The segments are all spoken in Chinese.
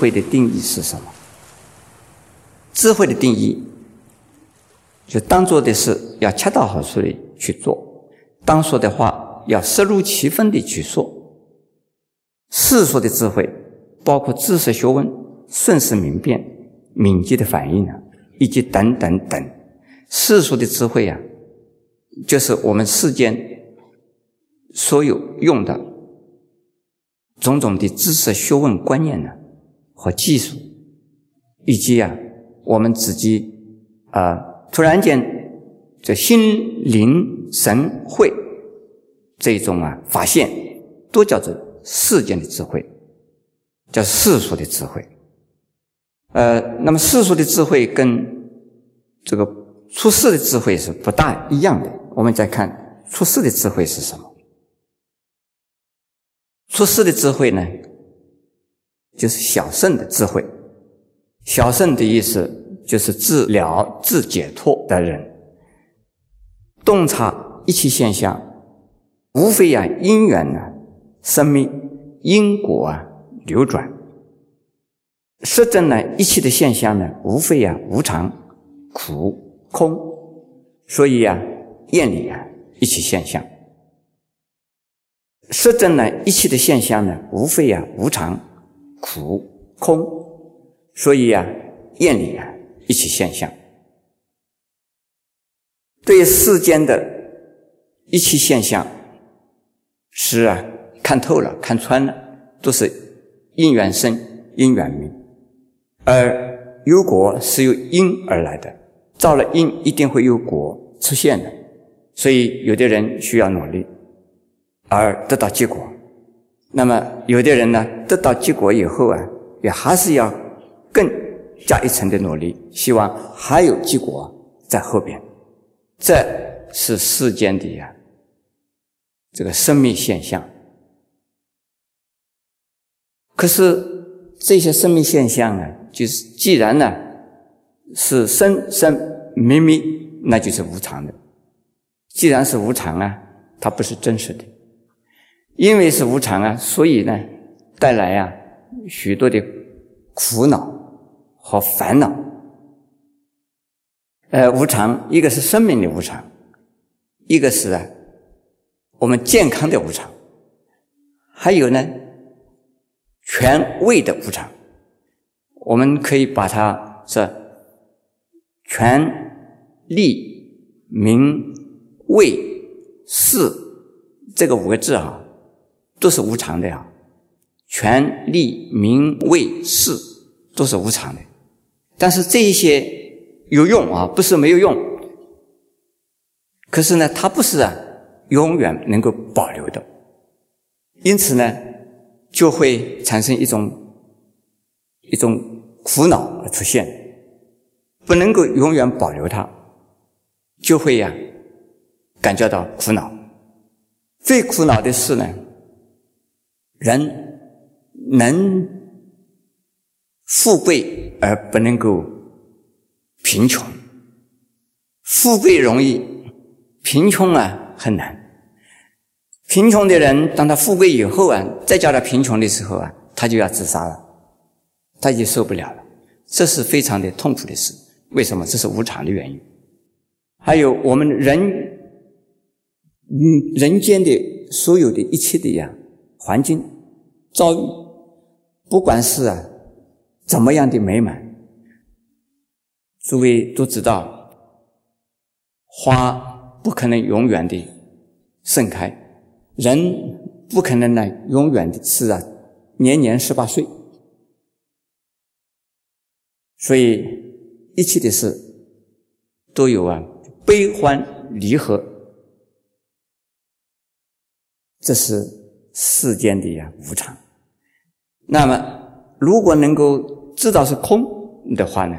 慧的定义是什么？智慧的定义，就当做的事要恰到好处的去做，当说的话要适如其分的去说。世俗的智慧，包括知识学问、瞬时明辨、敏捷的反应啊，以及等等等。世俗的智慧呀，就是我们世间所有用的种种的知识学问观念呢，和技术，以及啊，我们自己啊，突然间这心灵神会这种啊发现，都叫做世间的智慧，叫世俗的智慧。呃，那么世俗的智慧跟这个。出世的智慧是不大一样的。我们再看出世的智慧是什么？出世的智慧呢，就是小圣的智慧。小圣的意思就是治疗、自解脱的人，洞察一切现象，无非啊因缘呢，生命因果啊流转，实证呢一切的现象呢，无非啊无常、苦。空，所以啊，厌离啊一切现象，实证呢一切的现象呢，无非啊无常、苦、空，所以啊厌离啊一切现象。对世间的一切现象，是啊看透了、看穿了，都是因缘生、因缘灭，而有果是由因而来的。造了因，一定会有果出现的，所以有的人需要努力而得到结果。那么有的人呢，得到结果以后啊，也还是要更加一层的努力，希望还有结果在后边。这是世间的呀，这个生命现象。可是这些生命现象呢，就是既然呢是生生。灭灭那就是无常的。既然是无常啊，它不是真实的。因为是无常啊，所以呢，带来啊许多的苦恼和烦恼。呃，无常，一个是生命的无常，一个是啊我们健康的无常，还有呢权位的无常。我们可以把它是权。利、名、位、势，这个五个字啊，都是无常的呀。权、利、名、位、势都是无常的，但是这一些有用啊，不是没有用。可是呢，它不是啊，永远能够保留的。因此呢，就会产生一种一种苦恼而出现，不能够永远保留它。就会呀，感觉到苦恼。最苦恼的是呢，人能富贵而不能够贫穷，富贵容易，贫穷啊很难。贫穷的人，当他富贵以后啊，再叫他贫穷的时候啊，他就要自杀了，他就受不了了。这是非常的痛苦的事。为什么？这是无常的原因。还有我们人，嗯，人间的所有的一切的呀，环境遭遇，不管是啊怎么样的美满，诸位都知道，花不可能永远的盛开，人不可能呢永远的是啊年年十八岁，所以一切的事都有啊。悲欢离合，这是世间的呀无常。那么，如果能够知道是空的话呢，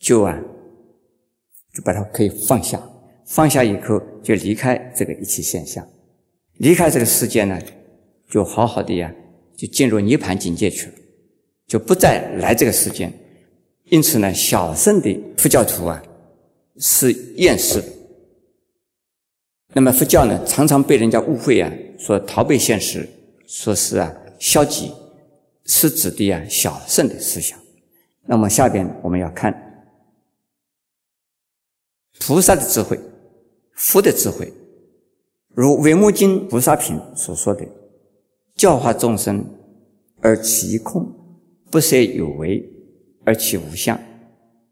就啊，就把它可以放下。放下以后，就离开这个一切现象，离开这个世界呢，就好好的呀，就进入涅槃境界去了，就不再来这个世间。因此呢，小圣的佛教徒啊。是厌世的。那么佛教呢，常常被人家误会啊，说逃避现实，说是啊消极。是指的啊小圣的思想。那么下边我们要看菩萨的智慧、佛的智慧，如《维摩经·菩萨品》所说的：“教化众生而其空，不设有为而其无相，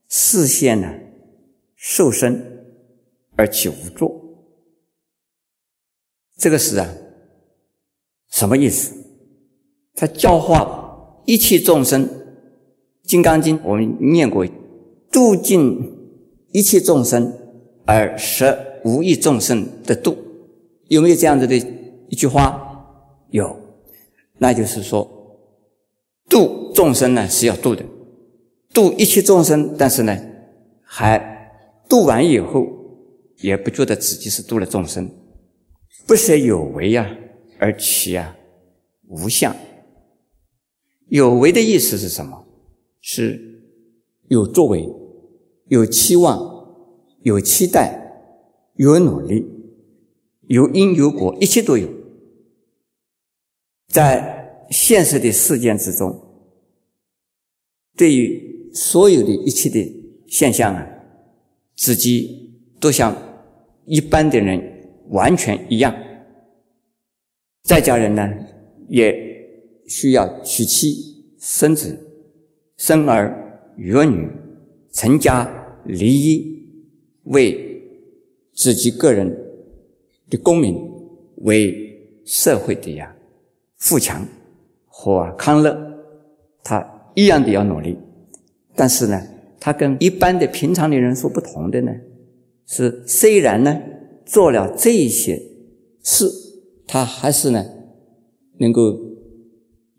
视现呢受身而其无作。”这个是啊什么意思？他教化一切众生。《金刚经》我们念过，度尽一切众生而舍无益众生的度，有没有这样子的一句话？有，那就是说，度众生呢是要度的，度一切众生，但是呢，还度完以后，也不觉得自己是度了众生，不舍有为呀，而其啊无相。有为的意思是什么？是有作为、有期望、有期待、有努力、有因有果，一切都有。在现实的事件之中，对于所有的一切的现象啊，自己都像一般的人完全一样。在家人呢，也需要娶妻生子。生儿育女，成家立业，为自己个人的功名，为社会的呀富强和康乐，他一样的要努力。但是呢，他跟一般的平常的人所不同的呢，是虽然呢做了这些事，他还是呢能够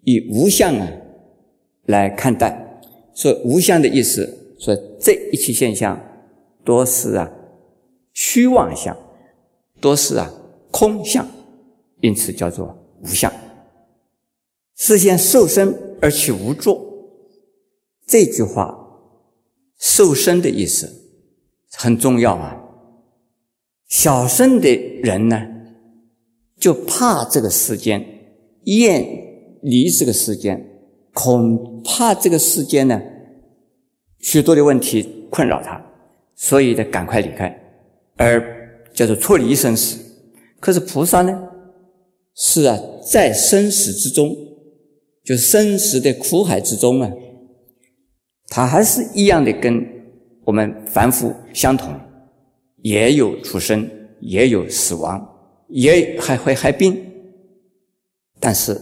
以无相啊来看待。说无相的意思，说这一切现象都是啊虚妄相，都是啊空相，因此叫做无相。是先受身而起无作，这句话受身的意思很重要啊。小圣的人呢，就怕这个世间，厌离这个世间。恐怕这个世间呢，许多的问题困扰他，所以得赶快离开，而叫做脱离生死。可是菩萨呢，是啊，在生死之中，就生死的苦海之中啊，他还是一样的跟我们凡夫相同，也有出生，也有死亡，也还会害病，但是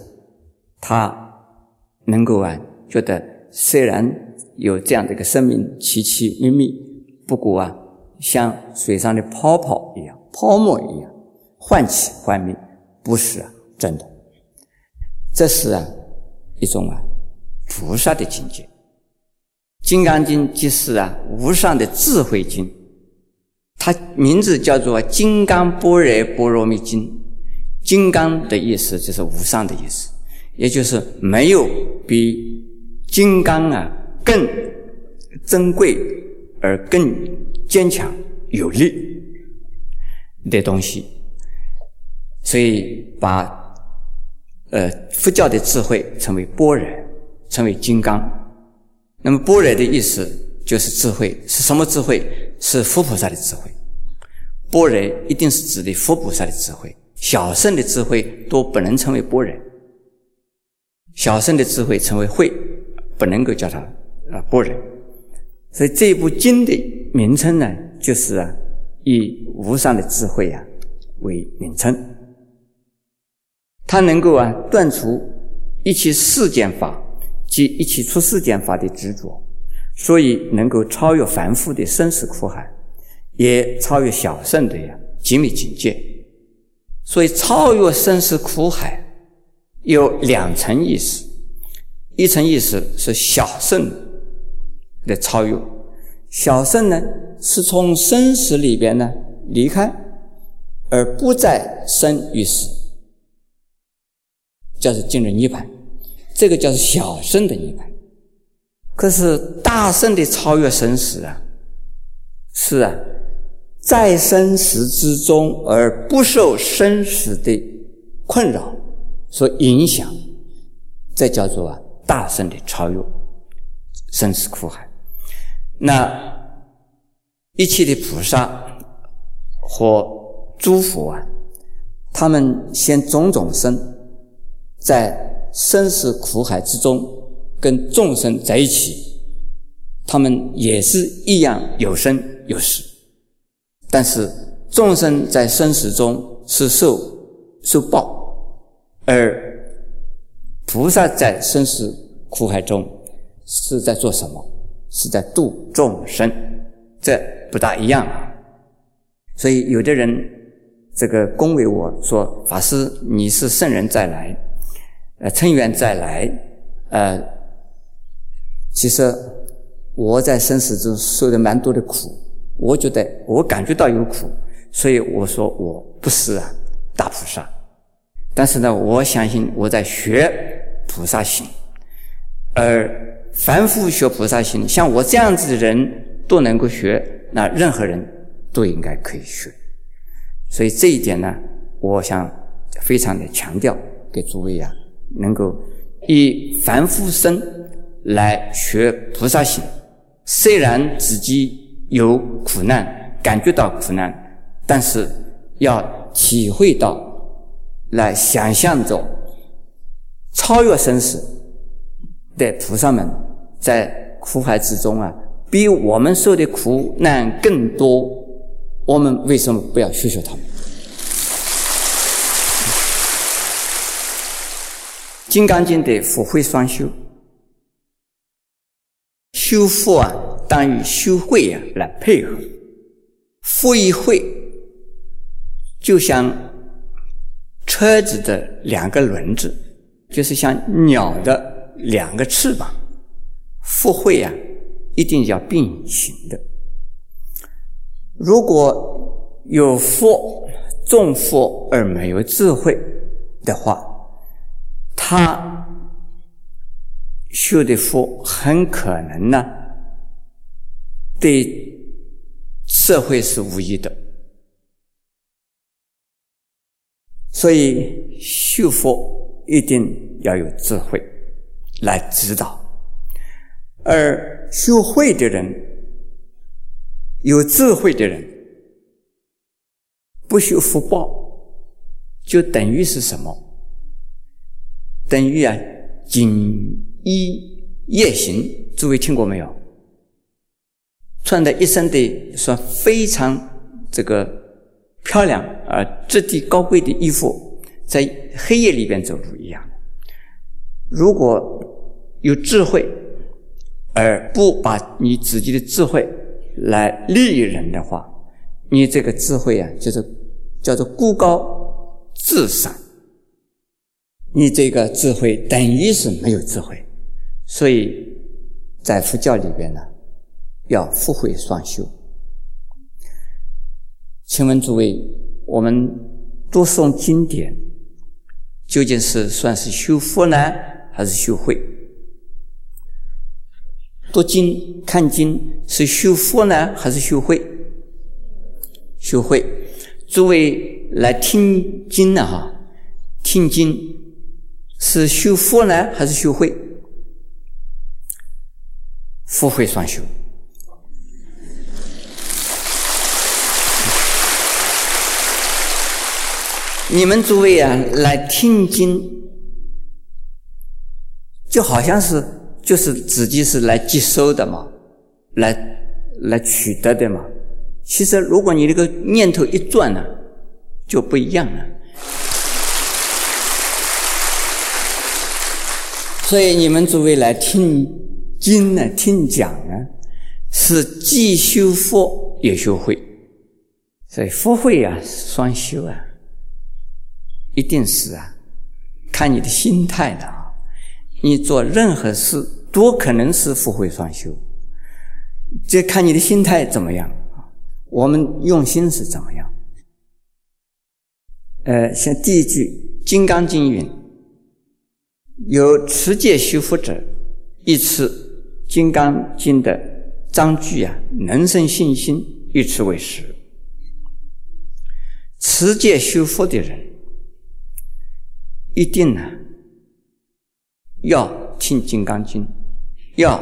他。能够啊，觉得虽然有这样的一个生命奇奇秘密，不过啊，像水上的泡泡一样、泡沫一样，幻起幻灭，不是啊真的。这是啊一种啊菩萨的境界。《金刚经》即是啊无上的智慧经，它名字叫做《金刚般若波罗蜜经》。金刚的意思就是无上的意思。也就是没有比金刚啊更珍贵而更坚强有力的东西，所以把呃佛教的智慧称为般若，称为金刚。那么般若的意思就是智慧，是什么智慧？是佛菩萨的智慧。般若一定是指的佛菩萨的智慧，小圣的智慧都不能称为般若。小圣的智慧称为慧，不能够叫它啊般若。所以这部经的名称呢，就是啊以无上的智慧啊为名称。它能够啊断除一切世间法及一切出世间法的执着，所以能够超越凡夫的生死苦海，也超越小圣的呀极密境界。所以超越生死苦海。有两层意思，一层意思是小圣的超越，小圣呢是从生死里边呢离开，而不再生与死，叫做进入涅槃，这个叫做小圣的涅槃。可是大圣的超越生死啊，是啊，在生死之中而不受生死的困扰。所影响，这叫做啊大圣的超越生死苦海。那一切的菩萨和诸佛啊，他们现种种身，在生死苦海之中，跟众生在一起，他们也是一样有生有死，但是众生在生死中是受受报，而菩萨在生死苦海中是在做什么？是在度众生，这不大一样。所以有的人这个恭维我说：“法师，你是圣人再来，呃，乘缘再来，呃，其实我在生死中受的蛮多的苦，我觉得我感觉到有苦，所以我说我不是啊大菩萨。但是呢，我相信我在学菩萨行，而。”凡夫学菩萨行，像我这样子的人都能够学，那任何人都应该可以学。所以这一点呢，我想非常的强调给诸位啊，能够以凡夫身来学菩萨行。虽然自己有苦难，感觉到苦难，但是要体会到，来想象着超越生死的菩萨们。在苦海之中啊，比我们受的苦难更多。我们为什么不要学学他们？《金刚经》的福慧双修，修福啊，当与修慧啊来配合。福与慧就像车子的两个轮子，就是像鸟的两个翅膀。福慧啊，一定要并行的。如果有福重福而没有智慧的话，他修的福很可能呢，对社会是无益的。所以修福一定要有智慧来指导。而修慧的人，有智慧的人，不修福报，就等于是什么？等于啊，仅衣夜行。诸位听过没有？穿的一身的说非常这个漂亮啊，质地高贵的衣服，在黑夜里边走路一样。如果有智慧。而不把你自己的智慧来利益人的话，你这个智慧啊，就是叫做孤高自赏。你这个智慧等于是没有智慧，所以在佛教里边呢，要福慧双修。请问诸位，我们读诵经典，究竟是算是修福呢，还是修慧？读经看经是修福呢，还是修慧？修慧。诸位来听经呢，哈，听经是修福呢，还是修慧？福慧双修。你们诸位啊，来听经，就好像是。就是自己是来接收的嘛，来来取得的嘛。其实，如果你这个念头一转呢，就不一样了。所以，你们诸位来听经呢，听讲呢，是既修福也修慧。所以，福慧啊，双修啊，一定是啊，看你的心态的啊。你做任何事都可能是福慧双修，这看你的心态怎么样啊？我们用心是怎么样？呃，像第一句《金刚经》云：“有持戒修福者，一持《金刚经》的章句啊，能生信心，以此为实。”持戒修福的人，一定呢。要听《金刚经》，要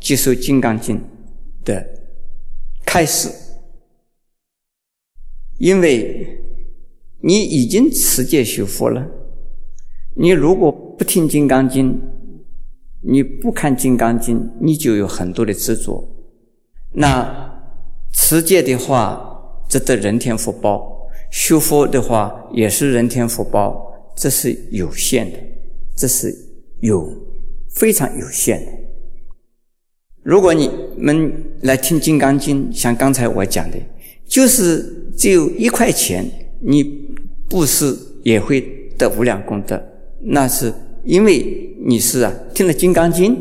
接受《金刚经》的开始，因为你已经持戒修佛了。你如果不听《金刚经》，你不看《金刚经》，你就有很多的执着。那持戒的话，值得人天福报；修佛的话，也是人天福报。这是有限的，这是有非常有限的。如果你们来听《金刚经》，像刚才我讲的，就是只有一块钱，你布施也会得无量功德。那是因为你是啊，听了《金刚经》，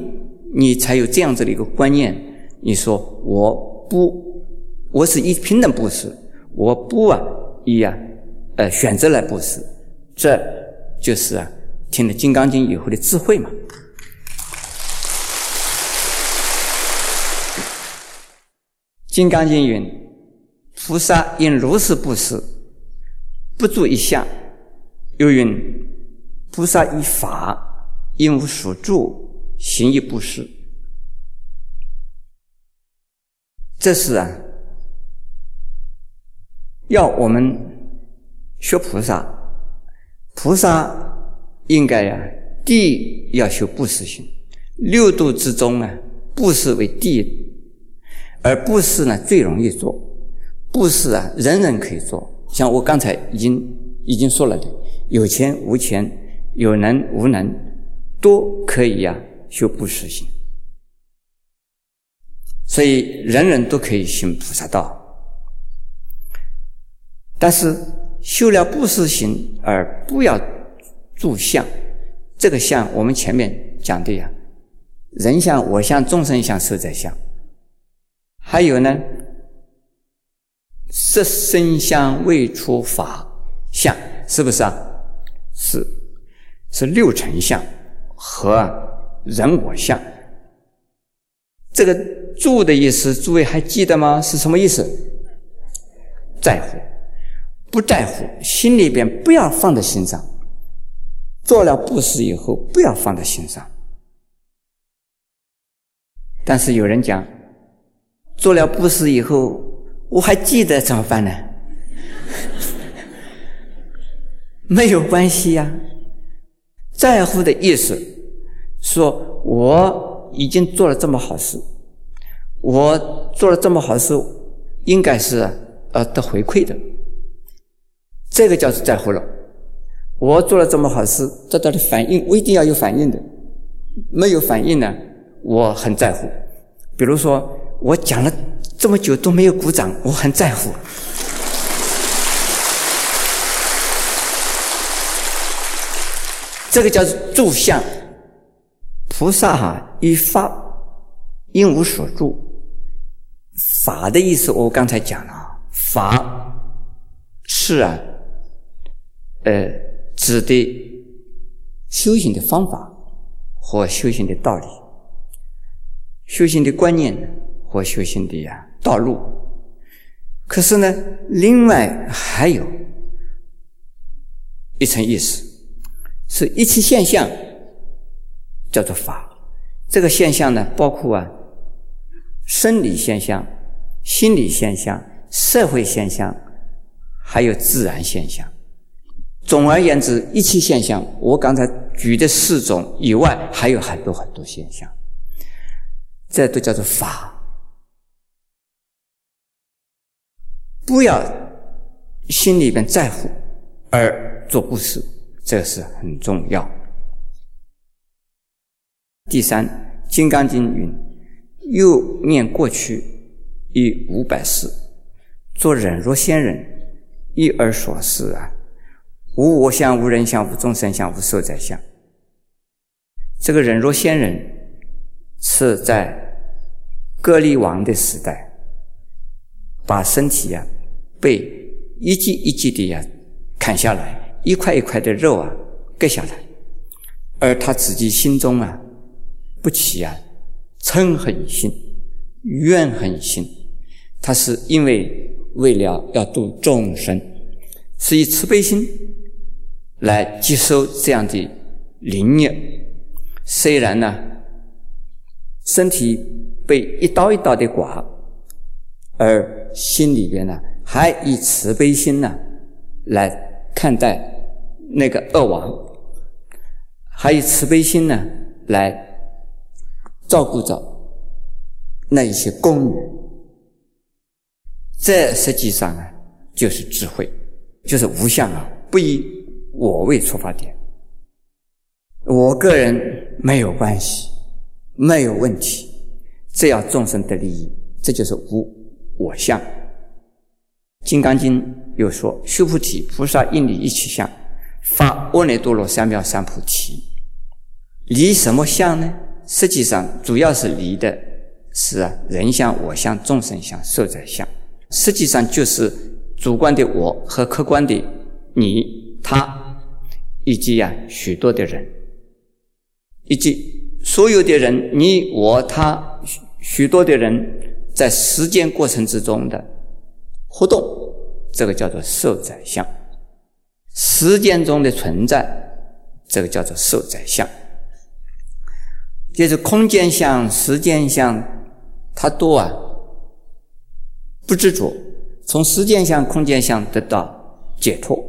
你才有这样子的一个观念。你说我不，我是以平等布施，我不啊以啊呃选择来布施，这。就是啊，听了《金刚经》以后的智慧嘛。《金刚经》云：“菩萨应如是布施，不住一相。”又云：“菩萨依法因无所住，行亦布施。”这是啊，要我们学菩萨。菩萨应该呀，第一要修布施心。六度之中啊，布施为第一，而布施呢最容易做。布施啊，人人可以做。像我刚才已经已经说了的，有钱无钱，有能无能，都可以呀修布施心。所以人人都可以行菩萨道，但是。修了布施行而不要住相，这个相我们前面讲的呀，人相、我相、众生相、寿在相，还有呢，色身相未出法相，是不是啊？是，是六尘相和人我相。这个住的意思，诸位还记得吗？是什么意思？在乎。不在乎，心里边不要放在心上。做了布施以后，不要放在心上。但是有人讲，做了布施以后，我还记得怎么办呢？没有关系呀。在乎的意思，说我已经做了这么好事，我做了这么好事，应该是呃得回馈的。这个叫做在乎了。我做了这么好事，得到的反应，我一定要有反应的。没有反应呢，我很在乎。比如说，我讲了这么久都没有鼓掌，我很在乎。这个叫做住相。菩萨哈，以法应无所住。法的意思，我刚才讲了，法是啊。呃，指的修行的方法和修行的道理，修行的观念和修行的呀道路。可是呢，另外还有一层意思，是一切现象叫做法。这个现象呢，包括啊生理现象、心理现象、社会现象，还有自然现象。总而言之，一切现象，我刚才举的四种以外，还有很多很多现象，这都叫做法。不要心里边在乎而做布施，这是很重要。第三，《金刚经》云：“又念过去已五百世，做忍若仙人，一而所示啊。”无我相，无人相，无众生相，无寿者相。这个人若仙人，是在割离王的时代，把身体呀被一级一级的呀砍下来，一块一块的肉啊割下来，而他自己心中啊不起啊嗔恨心、怨恨心，他是因为为了要度众生，是以慈悲心。来接受这样的灵验，虽然呢，身体被一刀一刀的剐，而心里边呢，还以慈悲心呢来看待那个恶王，还以慈悲心呢来照顾着那一些宫女。这实际上啊，就是智慧，就是无相啊，不以我为出发点。我个人没有关系，没有问题，只要众生的利益，这就是无我相。《金刚经》又说：“须菩提，菩萨应离一切相，发阿耨多罗三藐三菩提。”离什么相呢？实际上，主要是离的是，人相、我相、众生相、寿者相。实际上就是主观的我和客观的你、他，以及呀许多的人。以及所有的人，你、我、他，许许多的人，在实践过程之中的活动，这个叫做受宰相；实践中的存在，这个叫做受宰相。就是空间相、时间相，它都啊不知足，从时间相、空间相得到解脱，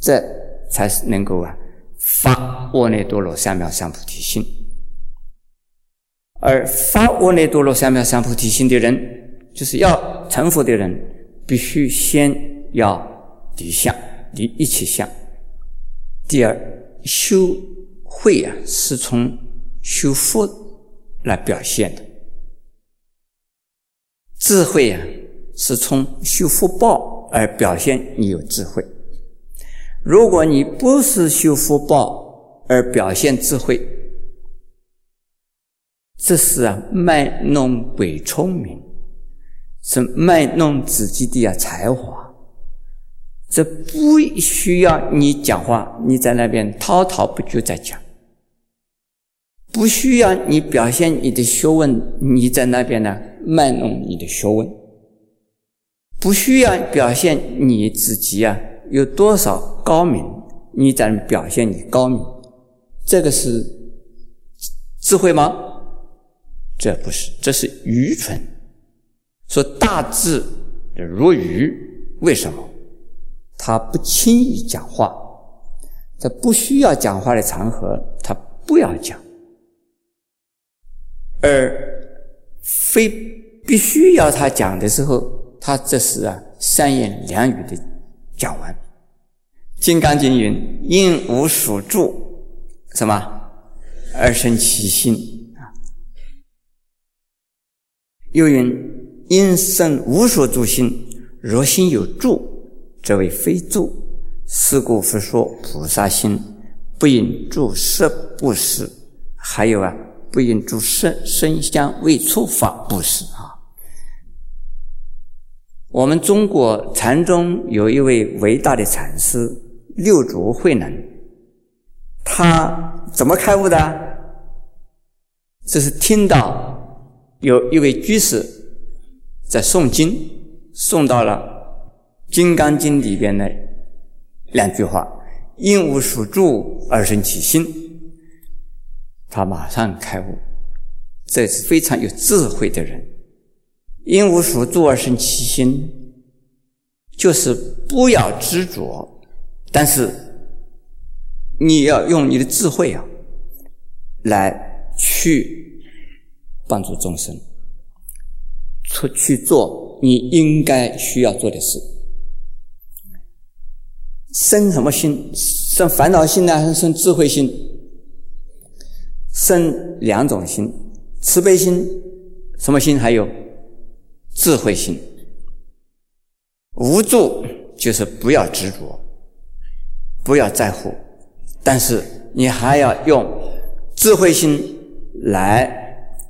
这才是能够啊。发阿耨多罗三藐三菩提心，而发阿耨多罗三藐三菩提心的人，就是要成佛的人，必须先要离相，你一切相。第二，修慧啊，是从修福来表现的；智慧啊，是从修福报而表现。你有智慧。如果你不是修福报而表现智慧，这是啊卖弄鬼聪明，是卖弄自己的啊才华。这不需要你讲话，你在那边滔滔不绝在讲；不需要你表现你的学问，你在那边呢卖弄你的学问；不需要表现你自己啊。有多少高明？你在表现你高明，这个是智慧吗？这不是，这是愚蠢。说大智如愚，为什么？他不轻易讲话，在不需要讲话的场合，他不要讲；而非必须要他讲的时候，他这是啊三言两语的。讲完，《金刚经》云：“因无所住，什么而生其心啊？”又云：“因生无所住心，若心有住，这为非住。是故佛说菩萨心，不应住色不施。还有啊，不应住色身香味触法不施啊。”我们中国禅宗有一位伟大的禅师六祖慧能，他怎么开悟的？这是听到有一位居士在诵经，诵到了《金刚经》里边的两句话：“因无所住而生其心”，他马上开悟。这是非常有智慧的人。因无所住而生其心，就是不要执着，但是你要用你的智慧啊，来去帮助众生，出去做你应该需要做的事。生什么心？生烦恼心呢，还是生智慧心？生两种心：慈悲心，什么心？还有。智慧心，无助就是不要执着，不要在乎，但是你还要用智慧心来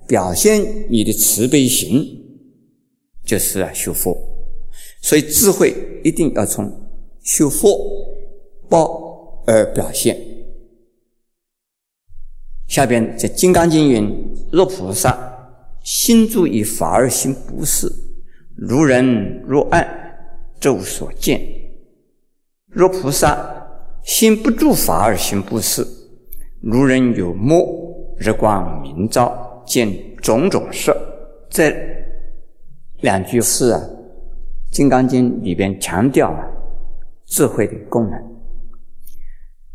表现你的慈悲心，就是啊修佛。所以智慧一定要从修佛报而表现。下边在《金刚经》云：若菩萨。心住于法而行不是，如人若暗，昼所见。若菩萨心不住法而行不是，如人有目，日光明照，见种种色。这两句诗啊，《金刚经》里边强调啊，智慧的功能。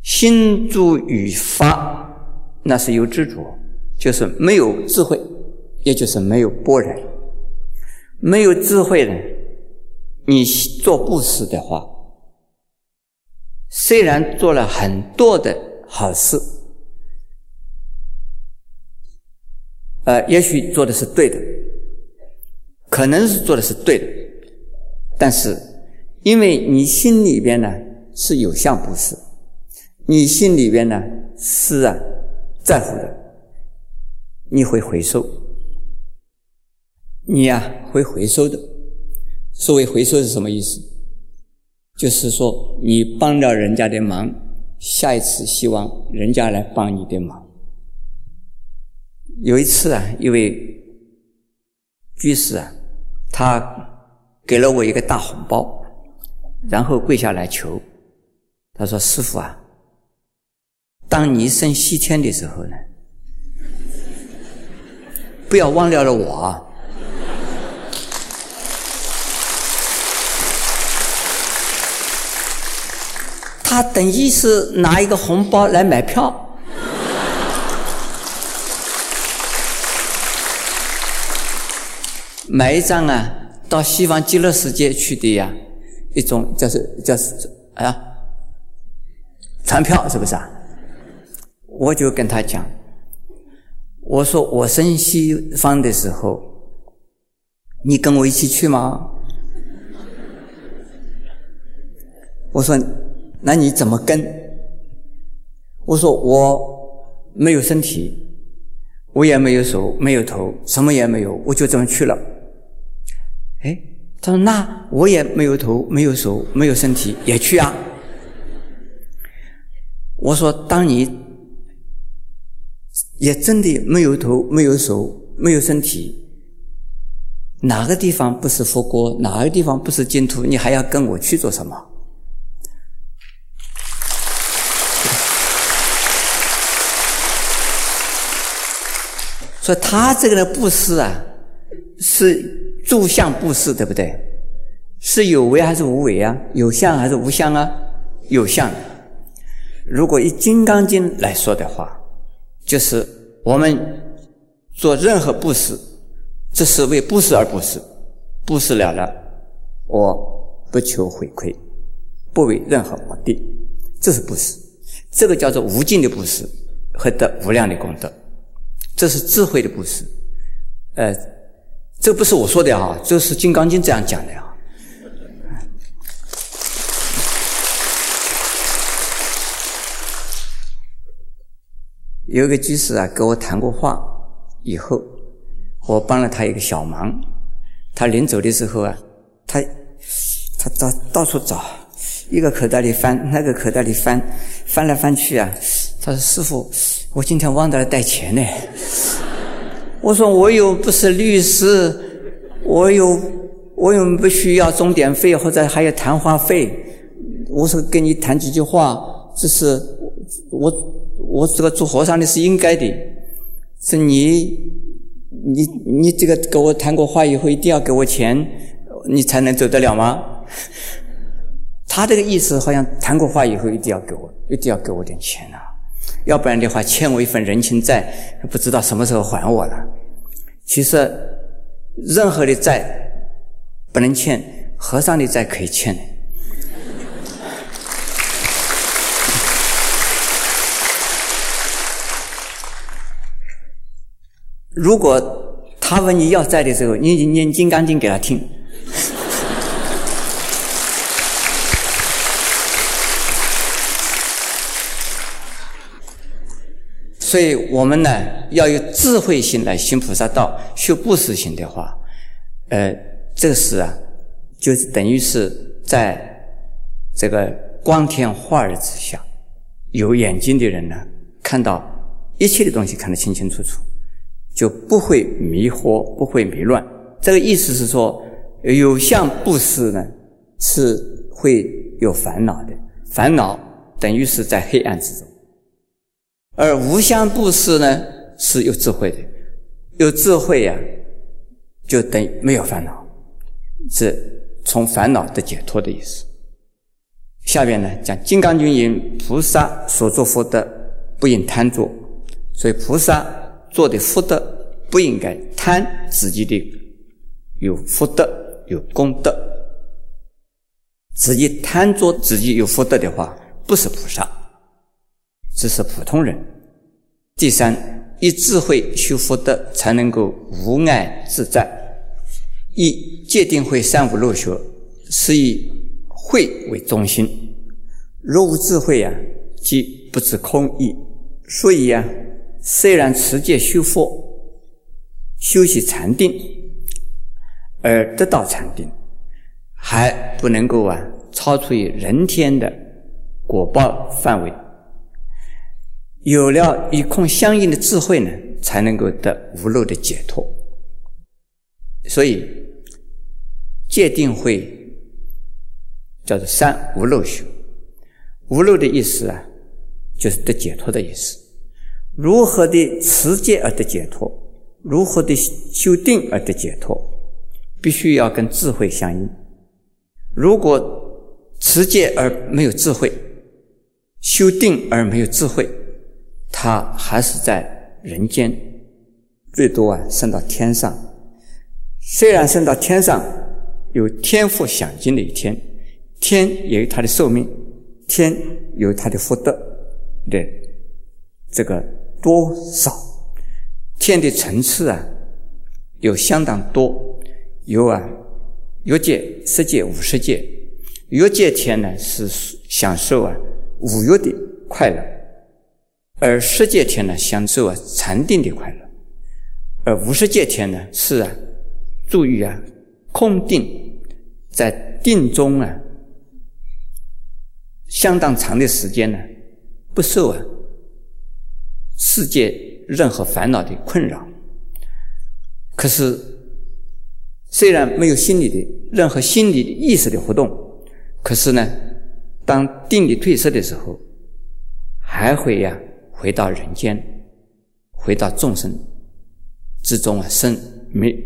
心住于法，那是有执着，就是没有智慧，也就是没有般若。没有智慧的，你做布施的话，虽然做了很多的好事，呃，也许做的是对的，可能是做的是对的，但是因为你心里边呢是有相不是。你心里边呢是啊在乎的，你会回收，你呀会回收的。所谓回收是什么意思？就是说你帮了人家的忙，下一次希望人家来帮你的忙。有一次啊，一位居士啊，他给了我一个大红包，然后跪下来求，他说：“师傅啊。”当你升西天的时候呢，不要忘掉了我。他等于是拿一个红包来买票，买一张啊，到西方极乐世界去的呀，一种叫是叫是啊，船票是不是啊？我就跟他讲，我说我升西方的时候，你跟我一起去吗？我说，那你怎么跟？我说我没有身体，我也没有手，没有头，什么也没有，我就这么去了。哎，他说那我也没有头，没有手，没有身体，也去啊。我说当你。也真的没有头，没有手，没有身体，哪个地方不是佛国？哪个地方不是净土？你还要跟我去做什么？所以他这个的布施啊，是住相布施，对不对？是有为还是无为啊？有相还是无相啊？有相。如果以《金刚经》来说的话。就是我们做任何布施，这是为布施而布施，布施了了，我不求回馈，不为任何目的，这是布施。这个叫做无尽的布施和得无量的功德，这是智慧的布施。呃，这不是我说的啊，这是《金刚经》这样讲的啊。有一个居士啊，跟我谈过话，以后我帮了他一个小忙。他临走的时候啊，他他到到处找，一个口袋里翻，那个口袋里翻，翻来翻去啊。他说：“师傅，我今天忘了带钱呢。”我说：“我又不是律师，我又我又不需要钟点费或者还有谈话费。我说跟你谈几句话，这是我。”我这个做和尚的是应该的，是你，你你这个跟我谈过话以后，一定要给我钱，你才能走得了吗？他这个意思好像谈过话以后一定要给我，一定要给我点钱啊，要不然的话欠我一份人情债，不知道什么时候还我了。其实任何的债不能欠，和尚的债可以欠。如果他问你要债的时候，你念《金刚经》给他听。所以我们呢，要有智慧心来行菩萨道、修布施行的话，呃，这是啊，就是等于是在这个光天化日之下，有眼睛的人呢，看到一切的东西看得清清楚楚。就不会迷惑，不会迷乱。这个意思是说，有相布施呢，是会有烦恼的。烦恼等于是在黑暗之中；而无相布施呢，是有智慧的，有智慧呀，就等于没有烦恼，是从烦恼的解脱的意思。下面呢讲《金刚经》云：菩萨所作福德，不应贪作。所以菩萨做的福德，不应该贪自己的有福德、有功德。自己贪做自己有福德的话，不是菩萨，只是普通人。第三，以智慧修福德，才能够无碍自在。一戒定慧三无漏学，是以慧为中心。若无智慧呀，即不知空义。所以呀，虽然持戒修佛、修习禅定而得到禅定，还不能够啊超出于人天的果报范围。有了与空相应的智慧呢，才能够得无漏的解脱。所以戒定慧叫做三无漏修。无漏的意思啊，就是得解脱的意思。如何的持戒而得解脱？如何的修定而得解脱？必须要跟智慧相应。如果持戒而没有智慧，修定而没有智慧，他还是在人间，最多啊升到天上。虽然升到天上有天赋享尽的一天，天也有他的寿命，天有他的福德的这个。多少天的层次啊，有相当多，有啊，欲界、十界、五十界。欲界天呢是享受啊五欲的快乐，而十界天呢享受啊禅定的快乐，而五十界天呢是啊注意啊空定，在定中啊相当长的时间呢不受啊。世界任何烦恼的困扰，可是虽然没有心理的任何心理意识的活动，可是呢，当定力褪色的时候，还会呀回到人间，回到众生之中啊生没，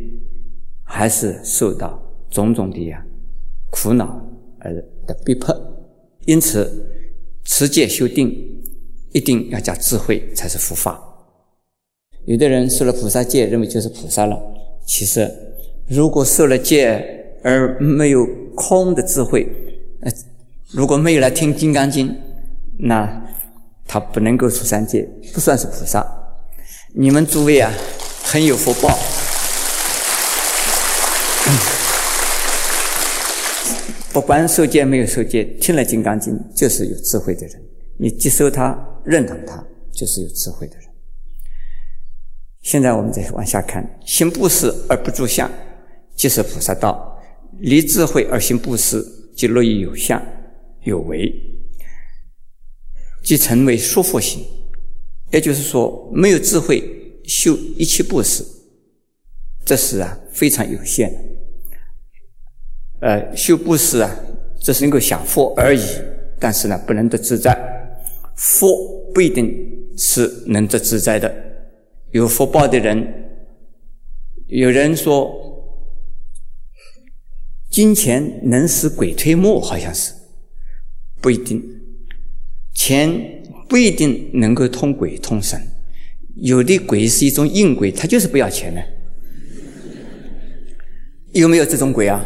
还是受到种种的呀苦恼而的逼迫，因此持戒修定。一定要加智慧才是佛法。有的人受了菩萨戒，认为就是菩萨了。其实，如果受了戒而没有空的智慧，呃，如果没有来听《金刚经》，那他不能够出三界，不算是菩萨。你们诸位啊，很有福报。不管受戒没有受戒，听了《金刚经》就是有智慧的人。你接受他。认同他就是有智慧的人。现在我们再往下看：行布施而不住相，即是菩萨道；离智慧而行布施，即落于有相有为，即成为束缚行。也就是说，没有智慧修一切布施，这是啊非常有限。呃，修布施啊，只是能够享福而已，但是呢，不能得自在。福不一定是能得自在的，有福报的人，有人说，金钱能使鬼推磨，好像是不一定，钱不一定能够通鬼通神，有的鬼是一种硬鬼，他就是不要钱的，有没有这种鬼啊？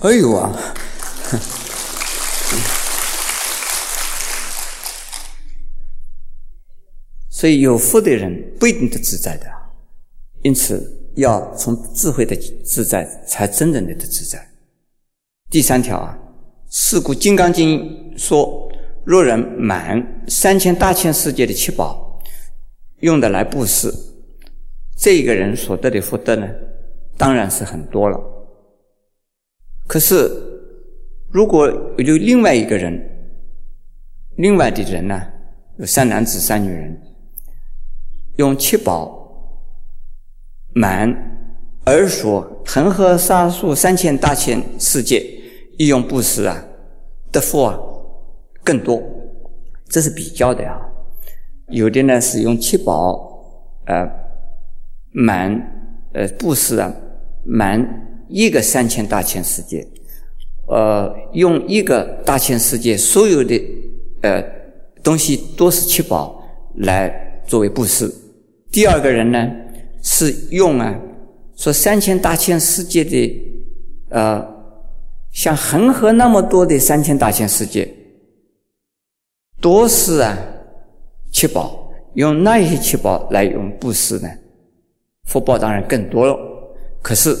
哎呦啊！所以有福的人不一定都自在的，因此要从智慧的自在，才真正的得自在。第三条啊，是故《金刚经》说：若人满三千大千世界的七宝，用的来布施，这一个人所得的福德呢，当然是很多了。可是，如果有另外一个人，另外的人呢，有三男子三女人。用七宝满而说恒河沙数三千大千世界，一用布施啊，得福啊更多。这是比较的啊。有的呢是用七宝呃满呃布施啊，满一个三千大千世界，呃，用一个大千世界所有的呃东西都是七宝来作为布施。第二个人呢是用啊，说三千大千世界的呃，像恒河那么多的三千大千世界，多是啊七宝。用那些七宝来用布施呢，福报当然更多了。可是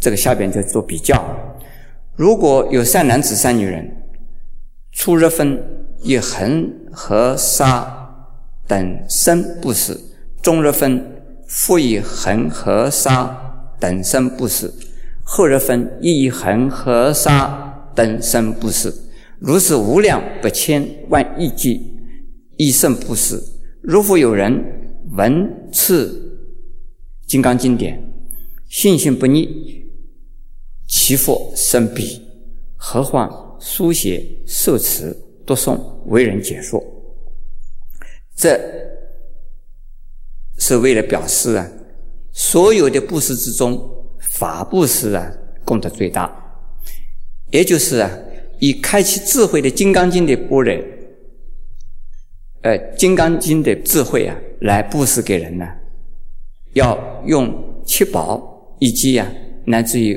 这个下边就做比较：如果有善男子、善女人，初日分以恒河沙等身布施；中日分复以恒河沙等身布施；后日分亦以恒河沙等身布施。如是无量百千万亿计，一圣布施。如复有人闻次《金刚经》典，信心不逆，其福甚彼。何况书写、受持、读诵、为人解说？这是为了表示啊，所有的布施之中，法布施啊功德最大。也就是啊，以开启智慧的《金刚经》的般若。呃，《金刚经》的智慧啊，来布施给人呢，要用七宝以及啊，乃至于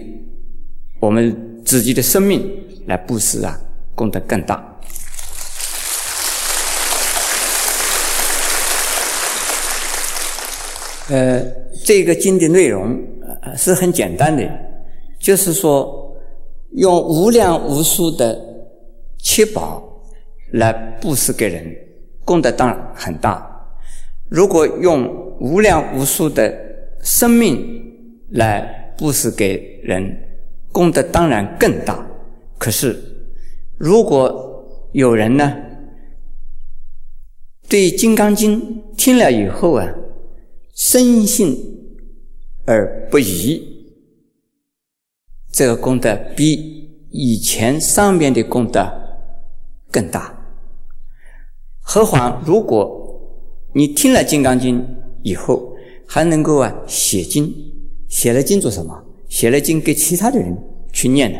我们自己的生命来布施啊，功德更大。呃，这个经的内容呃是很简单的，就是说用无量无数的七宝来布施给人。功德当然很大。如果用无量无数的生命来布施给人，功德当然更大。可是，如果有人呢，对《金刚经》听了以后啊，深信而不疑，这个功德比以前上面的功德更大。何况，如果你听了《金刚经》以后，还能够啊写经，写了经做什么？写了经给其他的人去念的，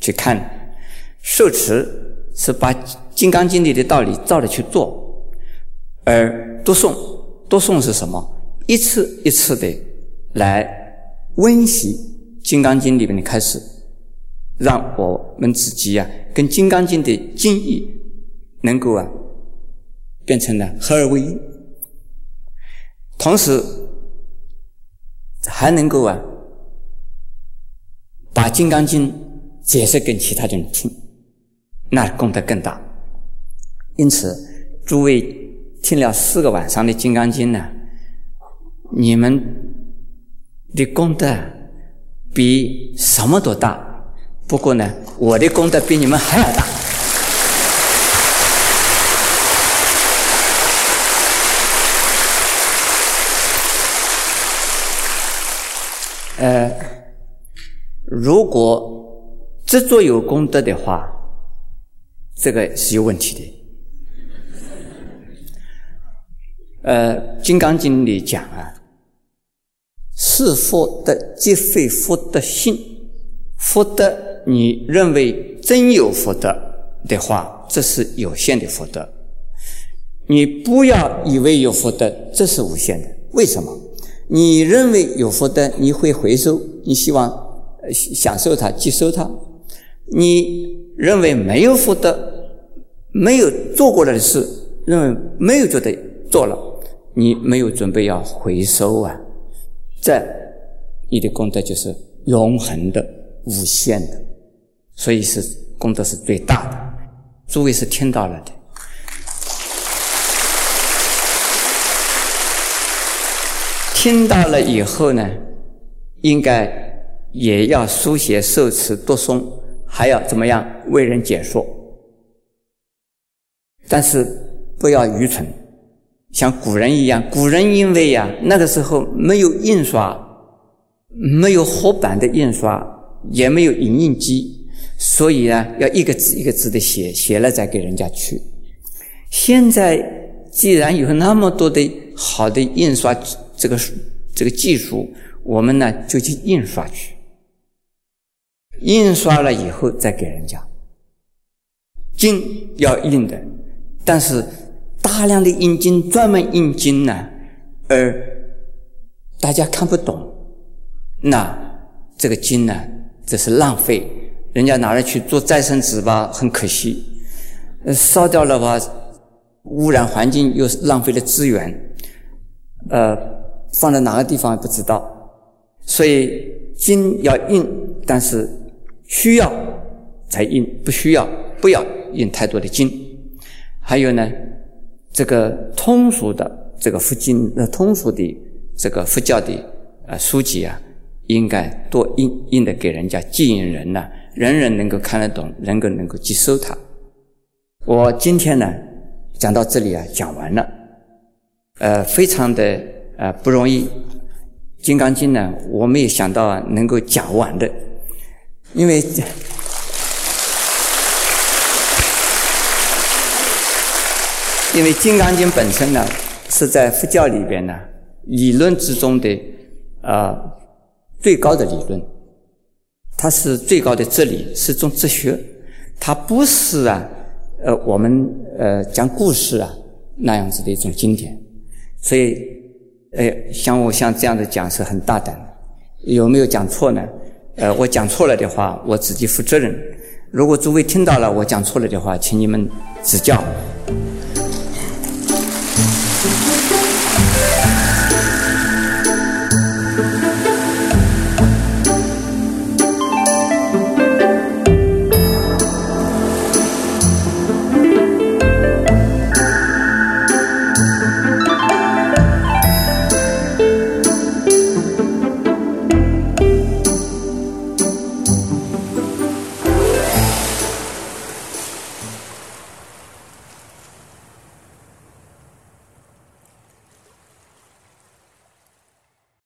去看。受持是把《金刚经》里的道理照着去做，而读诵，读诵是什么？一次一次的来温习《金刚经》里面的开始，让我们自己呀，跟《金刚经》的经义能够啊。变成了合二为一，同时还能够啊，把《金刚经》解释给其他人听，那功德更大。因此，诸位听了四个晚上的《金刚经》呢，你们的功德比什么都大。不过呢，我的功德比你们还要大。呃，如果执着有功德的话，这个是有问题的。呃，《金刚经》里讲啊，是福德即非福德性，福德你认为真有福德的话，这是有限的福德；你不要以为有福德，这是无限的。为什么？你认为有福德，你会回收，你希望享受它、接收它；你认为没有福德，没有做过的事，认为没有觉得做了，你没有准备要回收啊，这你的功德就是永恒的、无限的，所以是功德是最大的。诸位是听到了的。听到了以后呢，应该也要书写、受持、读诵，还要怎么样为人解说？但是不要愚蠢，像古人一样。古人因为呀，那个时候没有印刷，没有活版的印刷，也没有影印机，所以呢，要一个字一个字的写，写了再给人家去。现在既然有那么多的好的印刷。这个这个技术，我们呢就去印刷去，印刷了以后再给人家。经要印的，但是大量的印经，专门印经呢，而大家看不懂，那这个经呢，这是浪费，人家拿来去做再生纸吧，很可惜，烧掉了吧，污染环境，又是浪费了资源，呃，放在哪个地方不知道，所以经要印，但是需要才印，不需要不要。印太多的经，还有呢，这个通俗的这个佛经，呃，通俗的这个佛教的呃书籍啊，应该多印印的给人家，吸引人呢，人人能够看得懂，人人能够接收它。我今天呢讲到这里啊，讲完了，呃，非常的呃不容易，《金刚经》呢，我没有想到能够讲完的，因为。因为《金刚经》本身呢，是在佛教里边呢理论之中的呃最高的理论，它是最高的哲理，是种哲学，它不是啊呃我们呃讲故事啊那样子的一种经典，所以呃像我像这样的讲是很大胆的，有没有讲错呢？呃，我讲错了的话，我自己负责任。如果诸位听到了我讲错了的话，请你们指教。